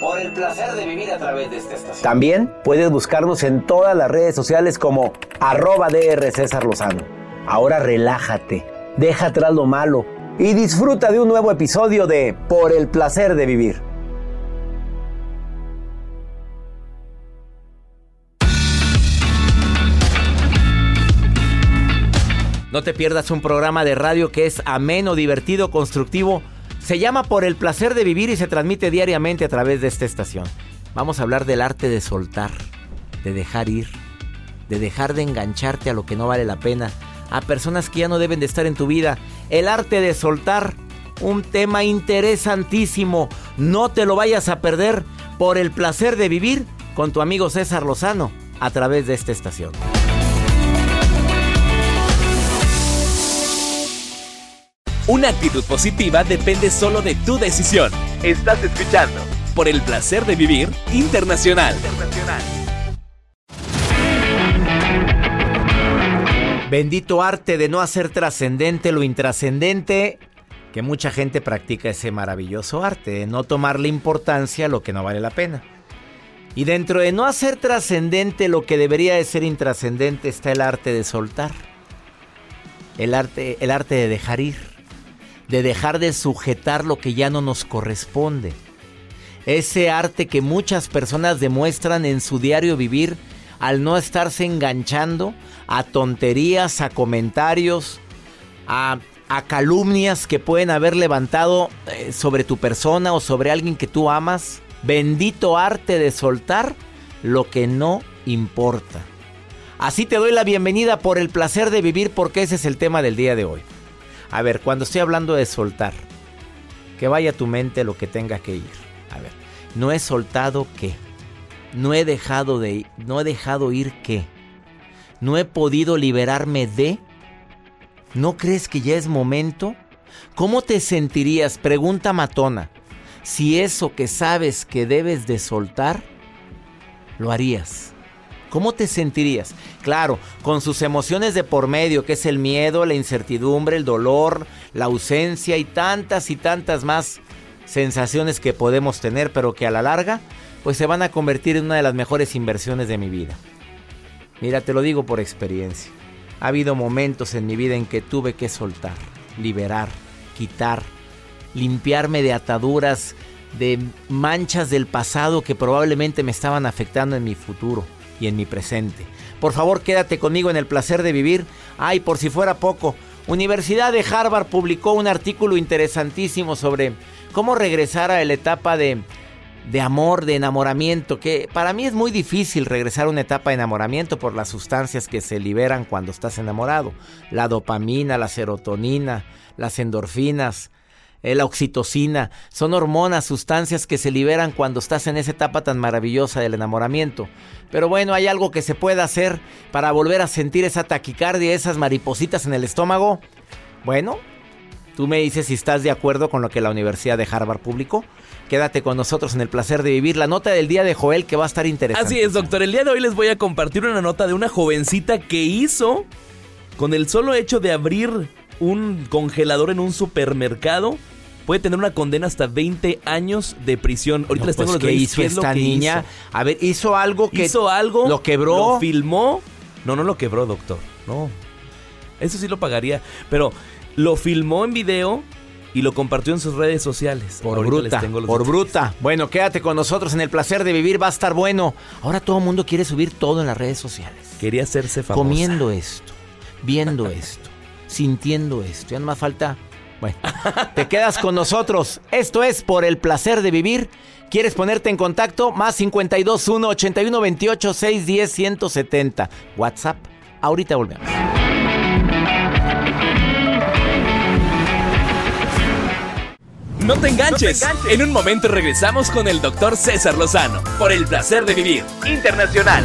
Por el placer de vivir a través de esta estación. También puedes buscarnos en todas las redes sociales como arroba DR César Lozano. Ahora relájate, deja atrás lo malo y disfruta de un nuevo episodio de Por el placer de vivir. No te pierdas un programa de radio que es ameno, divertido, constructivo se llama Por el placer de vivir y se transmite diariamente a través de esta estación. Vamos a hablar del arte de soltar, de dejar ir, de dejar de engancharte a lo que no vale la pena, a personas que ya no deben de estar en tu vida. El arte de soltar, un tema interesantísimo. No te lo vayas a perder por el placer de vivir con tu amigo César Lozano a través de esta estación. Una actitud positiva depende solo de tu decisión. Estás escuchando por el placer de vivir internacional. Bendito arte de no hacer trascendente lo intrascendente, que mucha gente practica ese maravilloso arte de no tomarle importancia a lo que no vale la pena. Y dentro de no hacer trascendente lo que debería de ser intrascendente está el arte de soltar. El arte, el arte de dejar ir de dejar de sujetar lo que ya no nos corresponde. Ese arte que muchas personas demuestran en su diario vivir al no estarse enganchando a tonterías, a comentarios, a, calumnias que pueden haber levantado eh, sobre tu persona o sobre alguien que tú amas. Bendito arte de soltar lo que no importa. Así te doy la bienvenida por el placer de vivir porque ese es el tema del día de hoy. A ver, cuando estoy hablando de soltar, que vaya a tu mente lo que tenga que ir. A ver, no he soltado qué. No he dejado de no he dejado ir qué. No he podido liberarme de ¿No crees que ya es momento? ¿Cómo te sentirías? Pregunta matona. Si eso que sabes que debes de soltar, lo harías. ¿Cómo te sentirías? Claro, con sus emociones de por medio, que es el miedo, la incertidumbre, el dolor, la ausencia y tantas y tantas más sensaciones que podemos tener, pero que a la larga, pues se van a convertir en una de las mejores inversiones de mi vida. Mira, te lo digo por experiencia. Ha habido momentos en mi vida en que tuve que soltar, liberar, quitar, limpiarme de ataduras, de manchas del pasado que probablemente me estaban afectando en mi futuro y en mi presente. Por favor, quédate conmigo en el placer de vivir. Ay, por si fuera poco, Universidad de Harvard publicó un artículo interesantísimo sobre cómo regresar a la etapa de, de amor, de enamoramiento, que para mí es muy difícil regresar a una etapa de enamoramiento por las sustancias que se liberan cuando estás enamorado. La dopamina, la serotonina, las endorfinas, la oxitocina, son hormonas, sustancias que se liberan cuando estás en esa etapa tan maravillosa del enamoramiento. Pero bueno, hay algo que se puede hacer para volver a sentir esa taquicardia, esas maripositas en el estómago. Bueno, tú me dices si estás de acuerdo con lo que la Universidad de Harvard publicó. Quédate con nosotros en el placer de vivir la nota del día de Joel que va a estar interesante. Así es, doctor. El día de hoy les voy a compartir una nota de una jovencita que hizo con el solo hecho de abrir un congelador en un supermercado puede tener una condena hasta 20 años de prisión. Ahorita les tengo pues, ¿qué hizo esta niña? A ver, hizo algo que hizo algo, lo quebró, lo filmó. No, no lo quebró, doctor. No. Eso sí lo pagaría, pero lo filmó en video y lo compartió en sus redes sociales. Por bruta, por bruta. Bueno, quédate con nosotros en el placer de vivir, va a estar bueno. Ahora todo el mundo quiere subir todo en las redes sociales. Quería hacerse famosa. Comiendo esto, viendo esto, sintiendo esto. Ya no más falta bueno, te quedas con nosotros. Esto es por el placer de vivir. ¿Quieres ponerte en contacto? Más 52 1 81 28 610 170. WhatsApp. Ahorita volvemos. No te, enganches. no te enganches. En un momento regresamos con el doctor César Lozano por el placer de vivir internacional.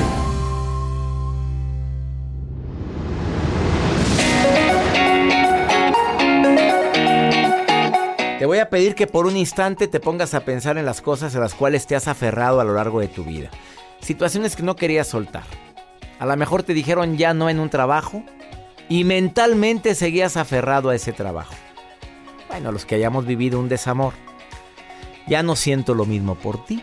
Voy a pedir que por un instante te pongas a pensar en las cosas a las cuales te has aferrado a lo largo de tu vida. Situaciones que no querías soltar. A lo mejor te dijeron ya no en un trabajo y mentalmente seguías aferrado a ese trabajo. Bueno, los que hayamos vivido un desamor. Ya no siento lo mismo por ti.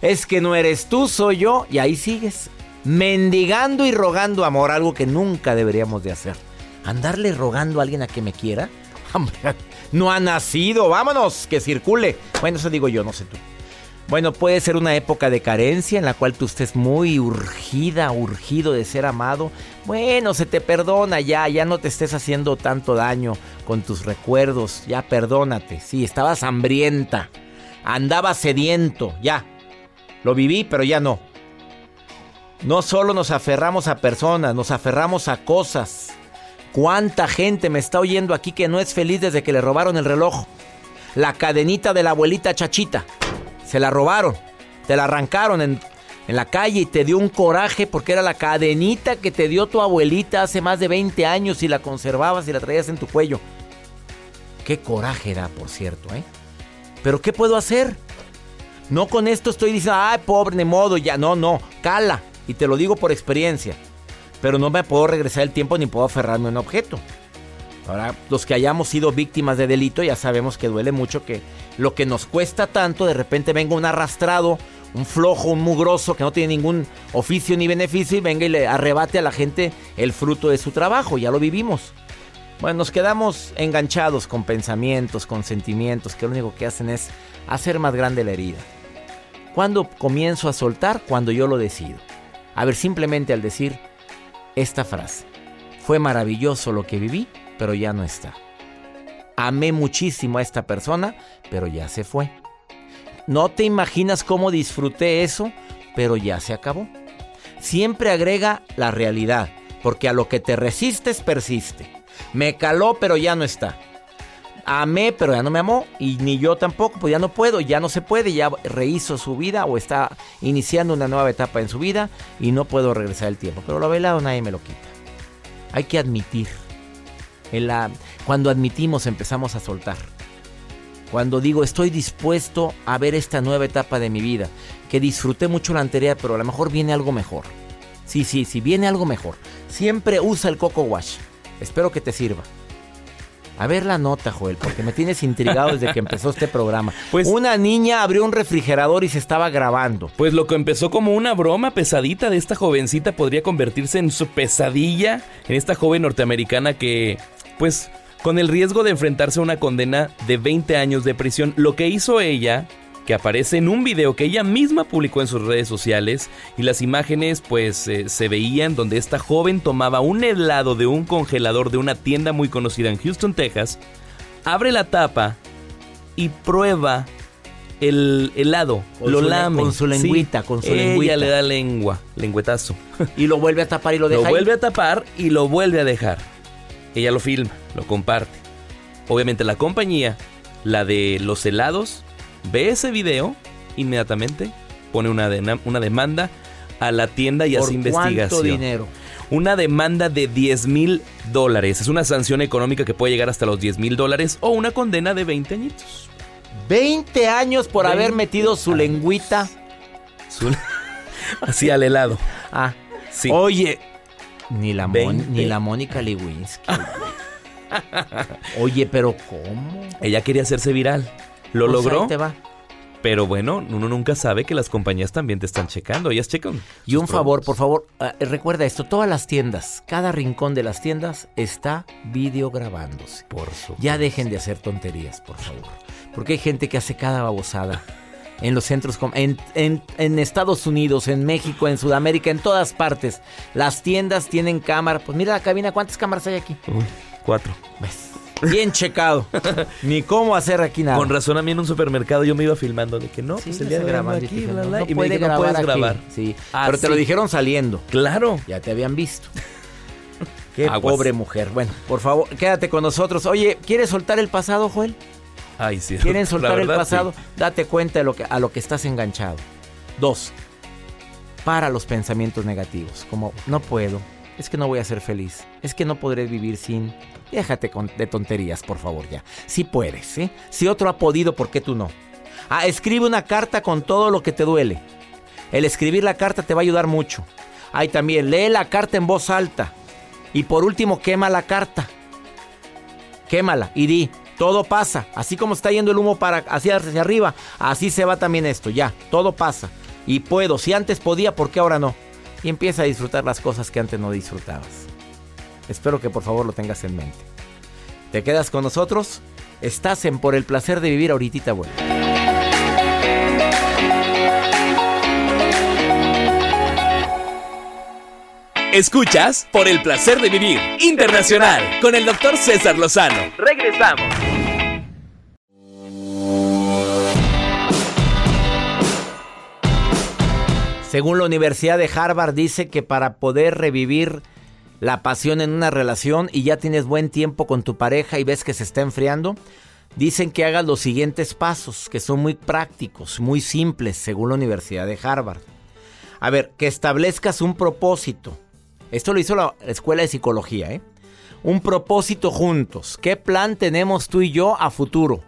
Es que no eres tú, soy yo y ahí sigues. Mendigando y rogando amor, algo que nunca deberíamos de hacer. Andarle rogando a alguien a que me quiera. no ha nacido, vámonos, que circule. Bueno, eso digo yo, no sé tú. Bueno, puede ser una época de carencia en la cual tú estés muy urgida, urgido de ser amado. Bueno, se te perdona ya, ya no te estés haciendo tanto daño con tus recuerdos, ya perdónate. Sí, estabas hambrienta, andaba sediento, ya. Lo viví, pero ya no. No solo nos aferramos a personas, nos aferramos a cosas. ¿Cuánta gente me está oyendo aquí que no es feliz desde que le robaron el reloj? La cadenita de la abuelita Chachita. Se la robaron, te la arrancaron en, la calle y te dio un coraje porque era la cadenita que te dio tu abuelita hace más de 20 años y la conservabas y la traías en tu cuello. Qué coraje da, por cierto, ¿eh? Pero ¿qué puedo hacer? No con esto estoy diciendo, ay, pobre, de modo, ya. No, no, cala. Y te lo digo por experiencia. Pero no me puedo regresar el tiempo ni puedo aferrarme a un objeto. Ahora, los que hayamos sido víctimas de delito ya sabemos que duele mucho que lo que nos cuesta tanto, de repente venga un arrastrado, un flojo, un mugroso que no tiene ningún oficio ni beneficio y venga y le arrebate a la gente el fruto de su trabajo. Ya lo vivimos. Bueno, nos quedamos enganchados con pensamientos, con sentimientos que lo único que hacen es hacer más grande la herida. ¿Cuándo comienzo a soltar? Cuando yo lo decido. A ver, simplemente al decir esta frase. Fue maravilloso lo que viví, pero ya no está. Amé muchísimo a esta persona, pero ya se fue. No te imaginas cómo disfruté eso, pero ya se acabó. Siempre agrega la realidad, porque a lo que te resistes persiste. Me caló, pero ya no está. Amé, pero ya no me amó, y ni yo tampoco, pues ya no puedo, ya no se puede, ya rehizo su vida o está iniciando una nueva etapa en su vida y no puedo regresar el tiempo. Pero lo velado nadie me lo quita. Hay que admitir cuando admitimos empezamos a soltar. Cuando digo estoy dispuesto a ver esta nueva etapa de mi vida, que disfruté mucho la anterior, pero a lo mejor viene algo mejor. Sí, sí, sí, viene algo mejor. Siempre usa el Coco Wash. Espero que te sirva. A ver la nota, Joel, porque me tienes intrigado desde que empezó este programa. Pues una niña abrió un refrigerador y se estaba grabando. Pues lo que empezó como una broma pesadita de esta jovencita podría convertirse en su pesadilla, en esta joven norteamericana que pues con el riesgo de enfrentarse a una condena de 20 años de prisión. Lo que hizo ella, que aparece en un video que ella misma publicó en sus redes sociales, y las imágenes pues eh, se veían donde esta joven tomaba un helado de un congelador de una tienda muy conocida en Houston, Texas, abre la tapa y prueba el helado, lo lame. Con su lengüita, con su Ella le da lengua, lengüetazo. Y lo vuelve a tapar y lo deja Lo vuelve a tapar y lo vuelve a dejar. Ella lo filma, lo comparte. Obviamente la compañía, la de los helados, ve ese video, inmediatamente pone una, una demanda a la tienda y hace investigación. ¿Cuánto dinero? Una demanda de 10 mil dólares. Es una sanción económica que puede llegar hasta los 10 mil dólares o una condena de 20 añitos. 20 años por haber metido su lengüita. Así al helado. Ah, sí. Oye, ni la, ni la Mónica Lewinsky. Oye, pero ¿cómo? Ella quería hacerse viral. Lo pues logró. Pero bueno, uno nunca sabe que las compañías también te están checando. Ellas checan. Y un favor, por favor, ah, recuerda esto: todas las tiendas, cada rincón de las tiendas está videograbándose. Por supuesto. Ya dejen de hacer tonterías, por favor. Porque hay gente que hace cada babosada en los centros, en, en, Estados Unidos, en México, en Sudamérica, en todas partes. Las tiendas tienen cámara. Pues mira la cabina, ¿cuántas cámaras hay aquí? cuatro. Bien checado. Ni cómo hacer aquí nada. Con razón a mí en un supermercado yo me iba filmando de que no, pues el día de grabar aquí, no, y puede grabar puedes grabar. Sí. Ah, Pero te lo dijeron saliendo. Claro. Ya te habían visto. Qué pobre mujer. Bueno, por favor, quédate con nosotros. Oye, ¿quieres soltar el pasado, Joel? Ay, sí. ¿Quieren soltar el pasado? Date cuenta de lo que, a lo que estás enganchado. Dos, para los pensamientos negativos, como no puedo, es que no voy a ser feliz, es que no podré vivir sin... Déjate de tonterías, por favor, ya. Si puedes, ¿eh? Si otro ha podido, ¿por qué tú no? Ah, escribe una carta con todo lo que te duele. El escribir la carta te va a ayudar mucho. Ahí también, lee la carta en voz alta. Y por último, quema la carta. Quémala y di, todo pasa. Así como está yendo el humo para hacia, hacia arriba, así se va también esto. Ya, todo pasa. Y puedo, si antes podía, ¿por qué ahora no? Y empieza a disfrutar las cosas que antes no disfrutabas. Espero que por favor lo tengas en mente. ¿Te quedas con nosotros? Estás en Por el placer de vivir ahorita, bueno. Escuchas Por el placer de vivir internacional con el doctor César Lozano. Regresamos. Según la Universidad de Harvard dice que para poder revivir la pasión en una relación y ya tienes buen tiempo con tu pareja y ves que se está enfriando, dicen que hagas los siguientes pasos, que son muy prácticos, muy simples, según la Universidad de Harvard. A ver, que establezcas un propósito. Esto lo hizo la Escuela de Psicología, ¿eh? Un propósito juntos. ¿Qué plan tenemos tú y yo a futuro?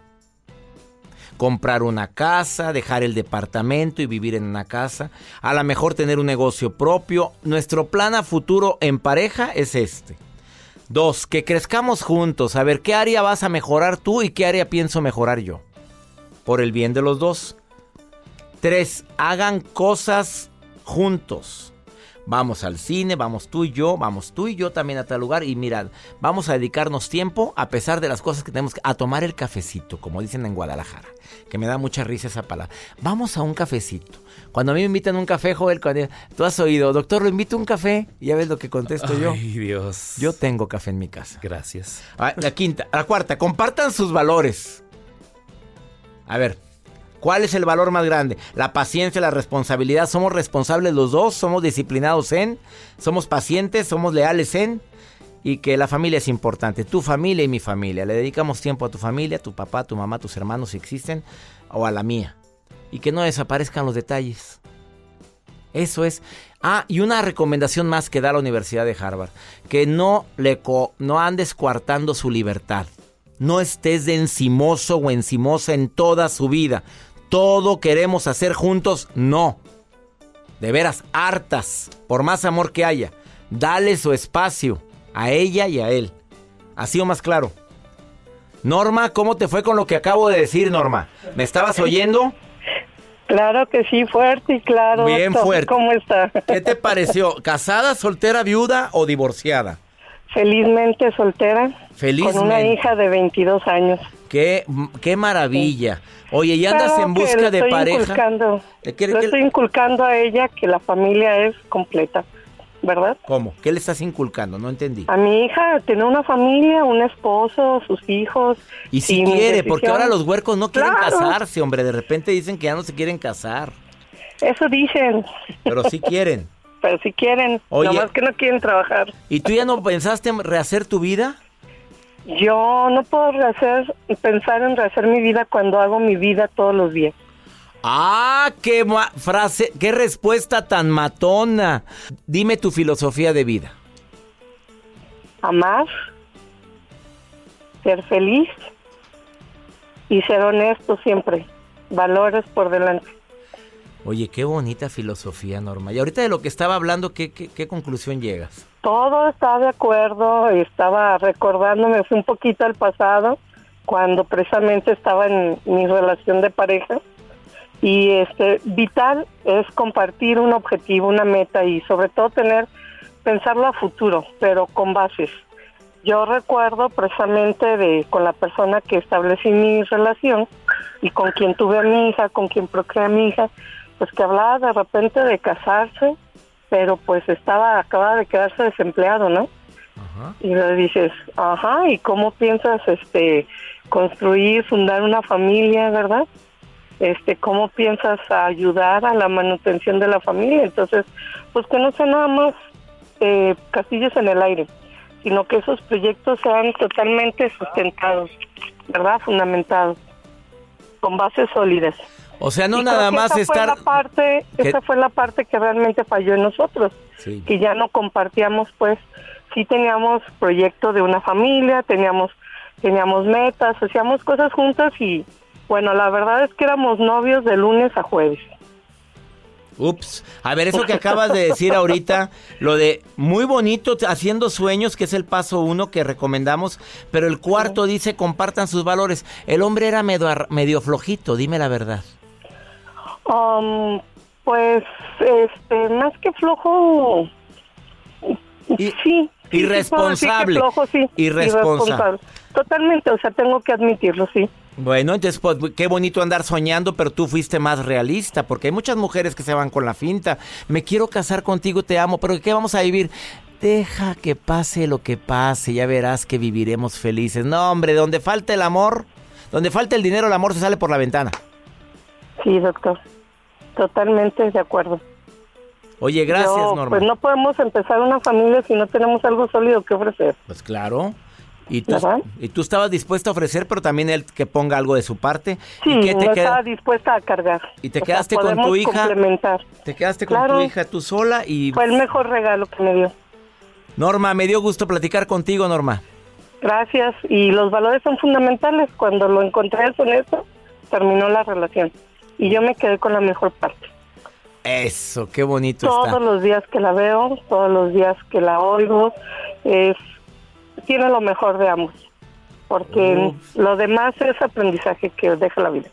Comprar una casa, dejar el departamento y vivir en una casa, a lo mejor tener un negocio propio. Nuestro plan a futuro en pareja es este. Dos, que crezcamos juntos, a ver qué área vas a mejorar tú y qué área pienso mejorar yo. Por el bien de los dos. Tres, hagan cosas juntos. Vamos al cine, vamos tú y yo, vamos tú y yo también a tal lugar y mirad, vamos a dedicarnos tiempo a pesar de las cosas que tenemos a tomar el cafecito, como dicen en Guadalajara, que me da mucha risa esa palabra. Vamos a un cafecito. Cuando a mí me invitan a un café, Joel, tú has oído, doctor, lo invito a un café, y ya ves lo que contesto yo. Ay, Dios. Yo tengo café en mi casa. Gracias. Ah, la quinta, la cuarta, compartan sus valores. A ver, ¿Cuál es el valor más grande? La paciencia, la responsabilidad. ¿Somos responsables los dos? ¿Somos disciplinados en? ¿Somos pacientes? ¿Somos leales en? Y que la familia es importante. Tu familia y mi familia. Le dedicamos tiempo a tu familia, a tu papá, a tu mamá, tus hermanos si existen, o a la mía. Y que no desaparezcan los detalles. Eso es. Ah, y una recomendación más que da la Universidad de Harvard. Que no, le no andes coartando su libertad. No estés de encimoso o encimosa en toda su vida todo queremos hacer juntos, no. De veras, hartas, por más amor que haya. Dale su espacio a ella y a él. Así o más claro. Norma, ¿cómo te fue con lo que acabo de decir, Norma? ¿Me estabas oyendo? Claro que sí, fuerte y claro. Bien fuerte. ¿Cómo está? ¿Qué te pareció? ¿Casada, soltera, viuda o divorciada? Felizmente soltera. Felizmente. Con una hija de 22 años. Qué, qué maravilla. Oye, ¿y andas en busca de pareja? Inculcando, le estoy inculcando a ella que la familia es completa, ¿verdad? ¿Cómo? ¿Qué le estás inculcando? No entendí. A mi hija, tener una familia, un esposo, sus hijos. Y si quiere, porque ahora los huercos no quieren casarse, hombre. De repente dicen que ya no se quieren casar. Eso dicen. Pero sí quieren. Pero sí quieren. Oye, nomás que no quieren trabajar. ¿Y tú ya no pensaste en rehacer tu vida? Yo no puedo rehacer, pensar en rehacer mi vida cuando hago mi vida todos los días. Ah, qué frase, qué respuesta tan matona. Dime tu filosofía de vida. Amar, ser feliz y ser honesto siempre. Valores por delante. Oye, qué bonita filosofía, Norma. Y ahorita de lo que estaba hablando, ¿qué, qué, conclusión llegas? Todo está de acuerdo, estaba recordándome un poquito al pasado, cuando precisamente estaba en mi relación de pareja. Y este vital es compartir un objetivo, una meta y sobre todo tener, pensarlo a futuro, pero con bases. Yo recuerdo precisamente de con la persona que establecí mi relación y con quien tuve a mi hija, con quien procreé a mi hija, pues que hablaba de repente de casarse, pero pues estaba, acaba de quedarse desempleado, ¿no? Y le dices, ajá, ¿y cómo piensas este construir, fundar una familia, verdad? Este, ¿cómo piensas ayudar a la manutención de la familia? Entonces, pues que no sea nada más eh, castillos en el aire, sino que esos proyectos sean totalmente sustentados, ¿verdad? Fundamentados, con bases sólidas. O sea, no Y nada más esa estar... Fue la parte, Esa fue la parte que realmente falló en nosotros, Sí. que ya no compartíamos, pues, sí teníamos proyecto de una familia, teníamos, teníamos metas, hacíamos cosas juntas y, bueno, la verdad es que éramos novios de lunes a jueves. Ups. A ver, eso que acabas de decir ahorita, lo de muy bonito, haciendo sueños, que es el paso uno que recomendamos, pero el cuarto dice compartan sus valores. El hombre era medio, medio flojito, dime la verdad. Um, pues, este, más que flojo, Y- sí. irresponsable. flojo, sí, Irresponsable. Totalmente, o sea, tengo que admitirlo, sí. Bueno, entonces, pues, qué bonito andar soñando, pero tú fuiste más realista, porque hay muchas mujeres que se van con la finta. Me quiero casar contigo, te amo, pero ¿qué vamos a vivir? Deja que pase lo que pase, ya verás que viviremos felices. No, hombre, donde falta el amor, donde falta el dinero, el amor se sale por la ventana. Sí, doctor. Totalmente de acuerdo. Oye, gracias, Yo, Norma. Pues no podemos empezar una familia si no tenemos algo sólido que ofrecer. Pues claro. Y tú, ¿Verdad? y tú estabas dispuesta a ofrecer, pero también él que ponga algo de su parte. Sí, ¿Y qué te no queda- estaba dispuesta a cargar. ¿Y te O sea, quedaste con tu hija? complementar. Te quedaste con tu hija tú sola y... Fue el mejor regalo que me dio. Norma, me dio gusto platicar contigo, Norma. Gracias. Y los valores son fundamentales. Cuando lo encontré con eso, terminó la relación. Y yo me quedé con la mejor parte. Eso, qué bonito Todos está. los días que la veo, todos los días que la oigo, es tiene lo mejor de ambos. Porque Uf. lo demás es aprendizaje que deja la vida.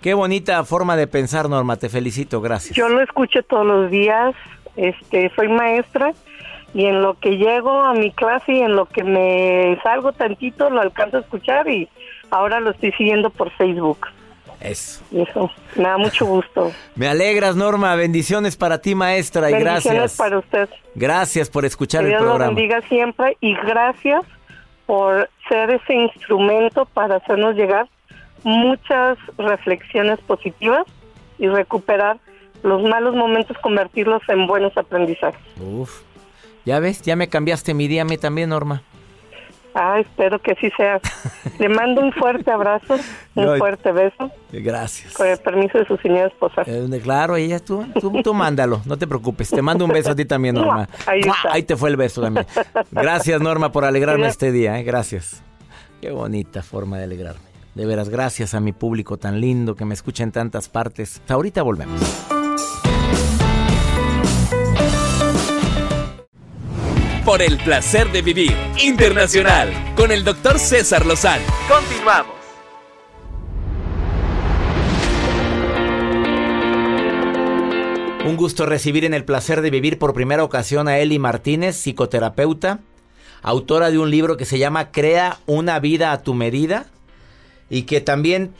Qué bonita forma de pensar, Norma. Te felicito, gracias. Yo lo escucho todos los días, este, soy maestra y en lo que llego a mi clase y en lo que me salgo tantito lo alcanzo a escuchar y ahora lo estoy siguiendo por Facebook. Eso. Me da mucho gusto. Me alegras, Norma. Bendiciones para ti, maestra, y Bendiciones gracias. para usted. Gracias por escuchar Que el Dios programa. bendiga siempre y gracias por ser ese instrumento para hacernos llegar muchas reflexiones positivas y recuperar los malos momentos, convertirlos en buenos aprendizajes. Uf. Ya ves, ya me cambiaste mi día a mí también, Norma. Ah, espero que así sea. Le mando un fuerte abrazo, un fuerte beso, Gracias. con el permiso de su señora esposa. Eh, claro, ella, tú, tú, tú mándalo, no te preocupes. Te mando un beso a ti también, Norma. Ahí está. Ahí te fue el beso también. Gracias, Norma, por alegrarme este día. ¿eh? Gracias. Qué bonita forma de alegrarme. De veras, gracias a mi público tan lindo que me escucha en tantas partes. Ahorita volvemos. Por el placer de vivir internacional con el doctor César Lozano. Continuamos. Un gusto recibir en el placer de vivir por primera ocasión a Eli Martínez, psicoterapeuta, autora de un libro que se llama Crea una vida a tu medida y que también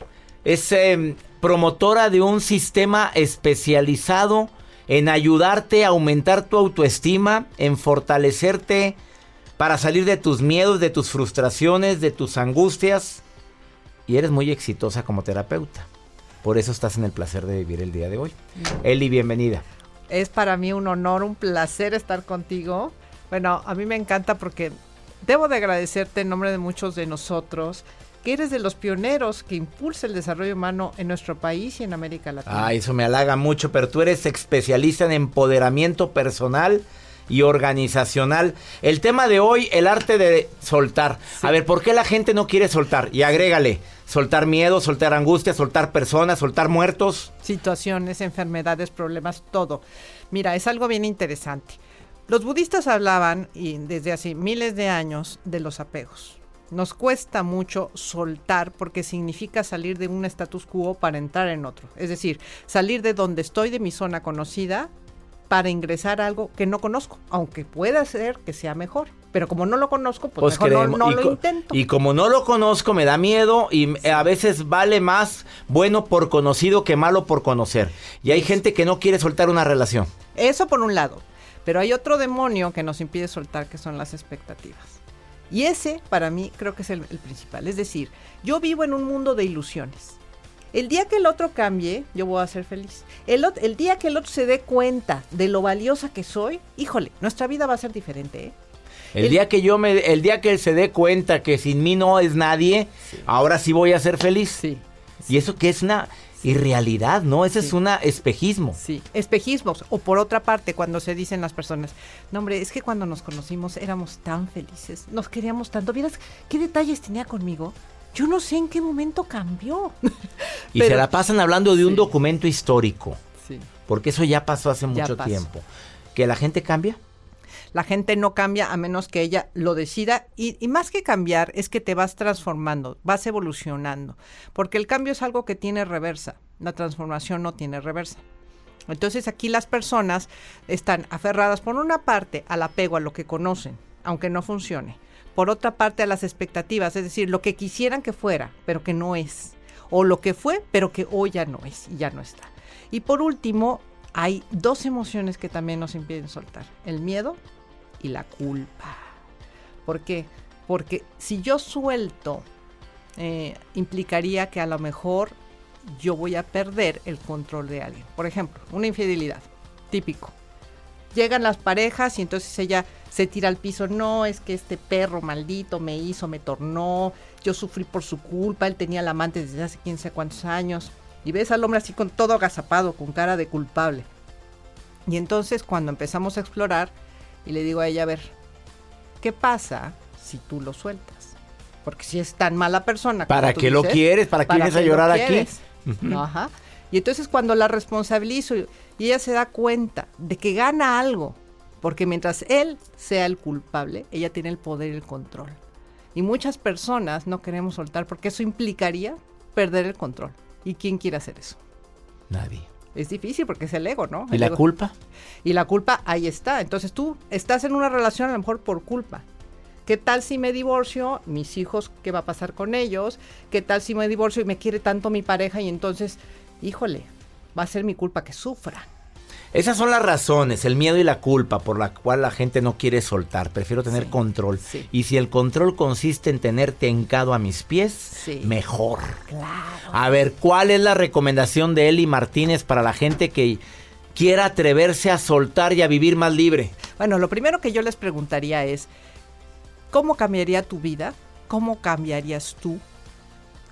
es eh, promotora de un sistema especializado en ayudarte a aumentar tu autoestima, en fortalecerte para salir de tus miedos, de tus frustraciones, de tus angustias. Y eres muy exitosa como terapeuta. Por eso estás en el placer de vivir el día de hoy. Eli, bienvenida. Es para mí un honor, un placer estar contigo. Bueno, a mí me encanta porque debo de agradecerte en nombre de muchos de nosotros que eres de los pioneros que impulsa el desarrollo humano en nuestro país y en América Latina. Ah, eso me halaga mucho, pero tú eres especialista en empoderamiento personal y organizacional. El tema de hoy, el arte de soltar. A ver, ¿por qué la gente no quiere soltar? Y agrégale, soltar miedo, soltar angustia, soltar personas, soltar muertos. Situaciones, enfermedades, problemas, todo. Mira, es algo bien interesante. Los budistas hablaban, y desde hace miles de años, de los apegos. Nos cuesta mucho soltar porque significa salir de un status quo para entrar en otro. Es decir, salir de donde estoy, de mi zona conocida, para ingresar a algo que no conozco, aunque pueda ser que sea mejor. Pero como no lo conozco, pues, mejor no- lo intento. Y como no lo conozco, me da miedo y a veces vale más bueno por conocido que malo por conocer. Y hay gente que no quiere soltar una relación. Eso por un lado. Pero hay otro demonio que nos impide soltar, que son las expectativas. Y ese, para mí, creo que es el, el principal. Es decir, yo vivo en un mundo de ilusiones. El día que el otro cambie, yo voy a ser feliz. El, el día que el otro se dé cuenta de lo valiosa que soy, híjole, nuestra vida va a ser diferente, ¿eh? El, El- día que yo me, el día que él se dé cuenta que sin mí no es nadie, ahora sí voy a ser feliz. Sí. Y eso que es una, irrealidad, ¿no? Ese es un espejismo. Sí, espejismos. O por otra parte, cuando se dicen las personas, no hombre, es que cuando nos conocimos éramos tan felices, nos queríamos tanto. ¿Vieras qué detalles tenía conmigo? Yo no sé en qué momento cambió. Y se la pasan hablando de un documento histórico, Sí. porque eso ya pasó hace Ya mucho pasó. tiempo. ¿Que la gente cambia? La gente no cambia a menos que ella lo decida y, más que cambiar es que te vas transformando, vas evolucionando, porque el cambio es algo que tiene reversa, la transformación no tiene reversa. Entonces aquí las personas están aferradas por una parte al apego a lo que conocen, aunque no funcione, por otra parte a las expectativas, es decir, lo que quisieran que fuera, pero que no es, o lo que fue, pero que hoy ya no es y ya no está. Y por último, hay dos emociones que también nos impiden soltar, el miedo la culpa. ¿Por qué? Porque si yo suelto, eh, implicaría que a lo mejor yo voy a perder el control de alguien. Por ejemplo, una infidelidad, típico. Llegan las parejas y entonces ella se tira al piso, no, es que este perro maldito me hizo, me tornó, yo sufrí por su culpa, él tenía la amante desde hace quién sabe cuántos años. Y ves al hombre así con todo agazapado, con cara de culpable. Y entonces cuando empezamos a explorar, y le digo a ella, a ver, ¿qué pasa si tú lo sueltas? Porque si es tan mala persona. ¿Para qué lo quieres? ¿Para qué vienes a lo llorar aquí? Ajá. Y entonces cuando la responsabilizo y ella se da cuenta de que gana algo, porque mientras él sea el culpable, ella tiene el poder y el control. Y muchas personas no queremos soltar porque eso implicaría perder el control. ¿Y quién quiere hacer eso? Nadie. Es difícil porque es el ego, ¿no? ¿Y la ego. culpa? Y la culpa ahí está. Entonces tú estás en una relación a lo mejor por culpa. ¿Qué tal si me divorcio? Mis hijos, ¿qué va a pasar con ellos? ¿Qué tal si me divorcio y me quiere tanto mi pareja y entonces, híjole, va a ser mi culpa que sufra? Esas son las razones, el miedo y la culpa por la cual la gente no quiere soltar. Prefiero tener Sí, control. sí. Y si el control consiste en tenerte hincado a mis pies, Sí. mejor. Claro. A ver, ¿cuál es la recomendación de Eli Martínez para la gente que quiera atreverse a soltar y a vivir más libre? Bueno, lo primero que yo les preguntaría es, ¿cómo cambiaría tu vida? ¿Cómo cambiarías tú?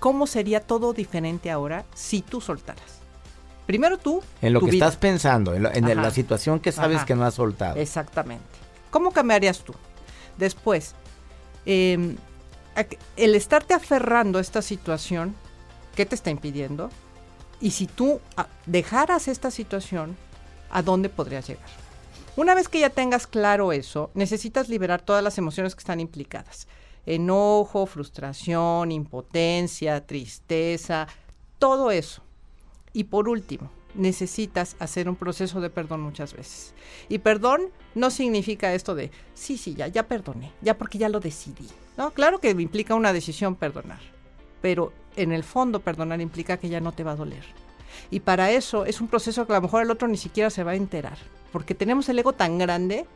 ¿Cómo sería todo diferente ahora si tú soltaras? Primero tú. En lo que vida. estás pensando, en, lo- en Ajá. la situación que sabes Ajá. que no has soltado. Exactamente. ¿Cómo cambiarías tú? Después, eh, ac- el estarte aferrando a esta situación, ¿qué te está impidiendo? Y si tú dejaras esta situación, ¿a dónde podrías llegar? Una vez que ya tengas claro eso, necesitas liberar todas las emociones que están implicadas. Enojo, frustración, impotencia, tristeza, todo eso. Y por último, necesitas hacer un proceso de perdón muchas veces. Y perdón no significa esto de, sí, sí, ya, ya perdoné, ya porque ya lo decidí. No, claro que implica una decisión perdonar, pero en el fondo perdonar implica que ya no te va a doler. Y para eso es un proceso que a lo mejor el otro ni siquiera se va a enterar, porque tenemos el ego tan grande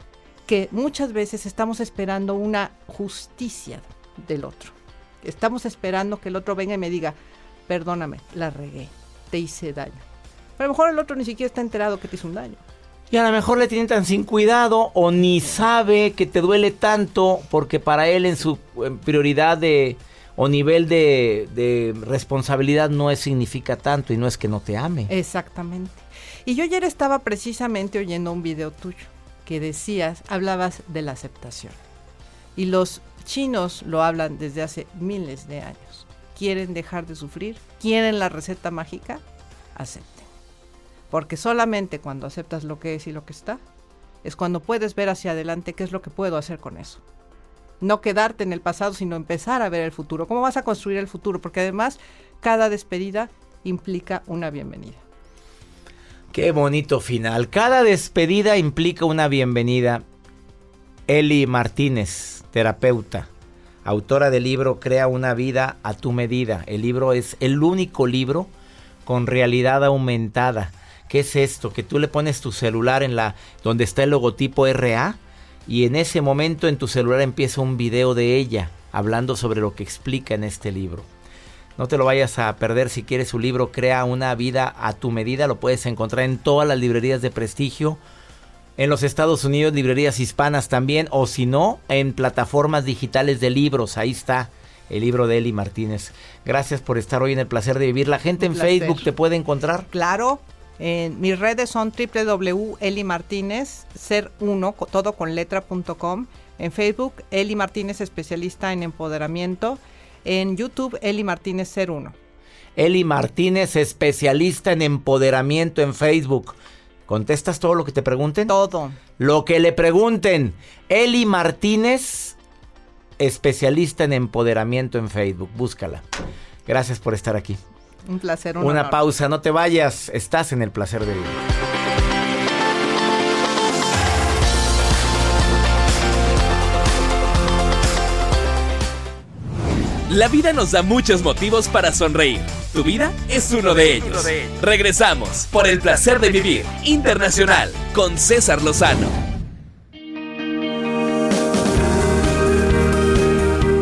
que muchas veces estamos esperando una justicia del otro. Estamos esperando que el otro venga y me diga, perdóname, la regué, te hice daño. Pero a lo mejor el otro ni siquiera está enterado que te hizo un daño. Y a lo mejor le tienen tan sin cuidado o ni sabe que te duele tanto porque para él en su en prioridad de o nivel de, de responsabilidad no es, significa tanto y no es que no te ame. Exactamente. Y yo ayer estaba precisamente oyendo un video tuyo que decías, hablabas de la aceptación. Y los chinos lo hablan desde hace miles de años. ¿Quieren dejar de sufrir? ¿Quieren la receta mágica? Acepten. Porque solamente cuando aceptas lo que es y lo que está, es cuando puedes ver hacia adelante qué es lo que puedo hacer con eso. No quedarte en el pasado, sino empezar a ver el futuro. ¿Cómo vas a construir el futuro? Porque además cada despedida implica una bienvenida. Qué bonito final. Cada despedida implica una bienvenida. Eli Martínez, terapeuta, autora del libro Crea una vida a tu medida. El libro es el único libro con realidad aumentada. ¿Qué es esto? Que tú le pones tu celular en la donde está el logotipo RA y en ese momento en tu celular empieza un video de ella hablando sobre lo que explica en este libro. No te lo vayas a perder si quieres su libro Crea una vida a tu medida. Lo puedes encontrar en todas las librerías de prestigio. En los Estados Unidos, librerías hispanas también. O si no, en plataformas digitales de libros. Ahí está. el libro de Eli Martínez. Gracias por estar hoy en el placer de vivir. La gente Un en placer. Facebook te puede encontrar. Claro, en mis redes son www.elimartínez, ser uno, todo con letra.com. En Facebook, Eli Martínez, especialista en empoderamiento. En YouTube, Eli Martínez, ser uno. Eli Martínez, especialista en empoderamiento en Facebook. ¿Contestas todo lo que te pregunten? Todo. Lo que le pregunten. Eli Martínez, especialista en empoderamiento en Facebook. Búscala. Gracias por estar aquí. Un placer, un Una honor. pausa, no te vayas. Estás en el placer de vivir. La vida nos da muchos motivos para sonreír. Tu vida es uno de ellos. Regresamos por el placer de vivir internacional con César Lozano.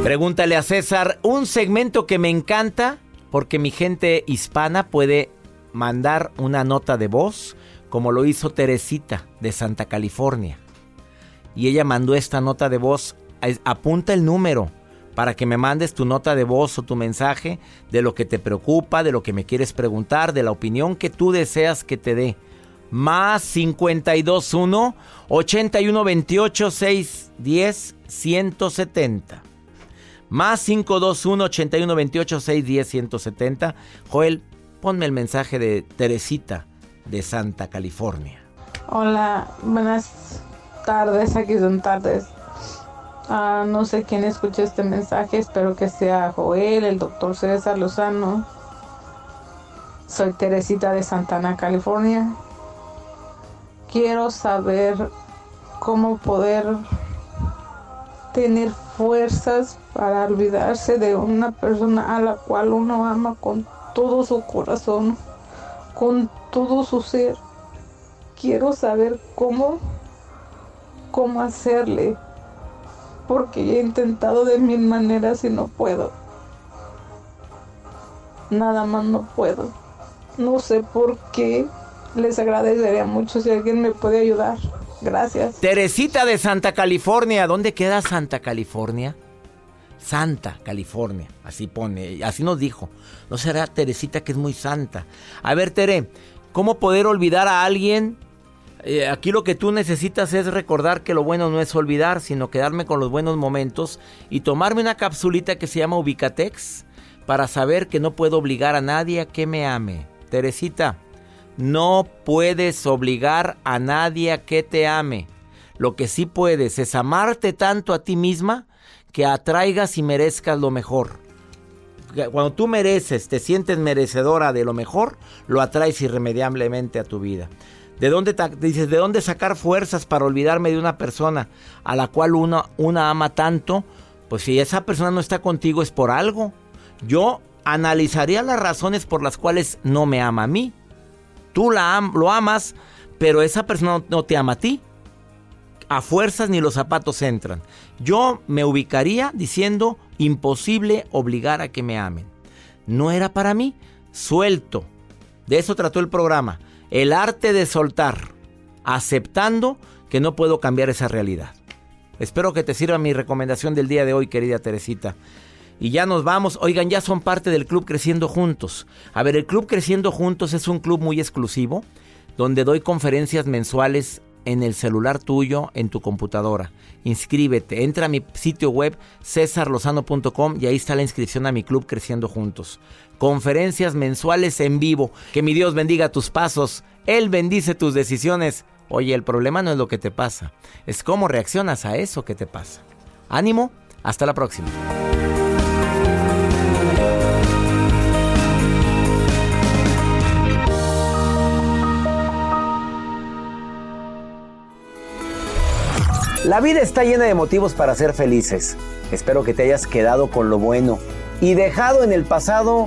Pregúntale a César un segmento que me encanta porque mi gente hispana puede mandar una nota de voz como lo hizo Teresita de Santa California. Y ella mandó esta nota de voz. Apunta el número para que me mandes tu nota de voz o tu mensaje de lo que te preocupa, de lo que me quieres preguntar, de la opinión que tú deseas que te dé. Más 521 8128 610 170. Más 521 8128 610 170. Joel, ponme el mensaje de Teresita de Santa California. Hola, buenas tardes, aquí son tardes. Ah, no sé quién escucha este mensaje, espero que sea Joel, el doctor César Lozano. Soy Teresita de Santana, California. Quiero saber cómo poder tener fuerzas para olvidarse de una persona a la cual uno ama con todo su corazón, con todo su ser quiero saber cómo cómo hacerle porque he intentado de mil maneras y no puedo nada más no puedo no sé por qué les agradecería mucho si alguien me puede ayudar gracias Teresita de Santa California. ¿Dónde queda Santa California? Santa California. Así pone, así nos dijo. No será Teresita que es muy santa. A ver, Tere, ¿cómo poder olvidar a alguien? Eh, aquí lo que tú necesitas es recordar que lo bueno no es olvidar, sino quedarme con los buenos momentos y tomarme una capsulita que se llama Ubicatex para saber que no puedo obligar a nadie a que me ame. Teresita, no puedes obligar a nadie a que te ame. Lo que sí puedes es amarte tanto a ti misma que atraigas y merezcas lo mejor. Cuando tú mereces, te sientes merecedora de lo mejor, lo atraes irremediablemente a tu vida. ¿De dónde dices, de dónde sacar fuerzas para olvidarme de una persona a la cual una, ama tanto? Pues si esa persona no está contigo es por algo. Yo analizaría las razones por las cuales no me ama a mí. Tú la lo amas, pero esa persona no te ama a ti. A fuerzas ni los zapatos entran. Yo me ubicaría diciendo imposible obligar a que me amen. No era para mí. Suelto. De eso trató el programa. El arte de soltar. Aceptando que no puedo cambiar esa realidad. Espero que te sirva mi recomendación del día de hoy, querida Teresita. Y ya nos vamos. Oigan, ya son parte del Club Creciendo Juntos. A ver, el Club Creciendo Juntos es un club muy exclusivo donde doy conferencias mensuales en el celular tuyo, en tu computadora. Inscríbete, entra a mi sitio web cesarlozano.com y ahí está la inscripción a mi Club Creciendo Juntos. Conferencias mensuales en vivo. Que mi Dios bendiga tus pasos. Él bendice tus decisiones. Oye, el problema no es lo que te pasa, es cómo reaccionas a eso que te pasa. Ánimo, hasta la próxima. La vida está llena de motivos para ser felices. Espero que te hayas quedado con lo bueno y dejado en el pasado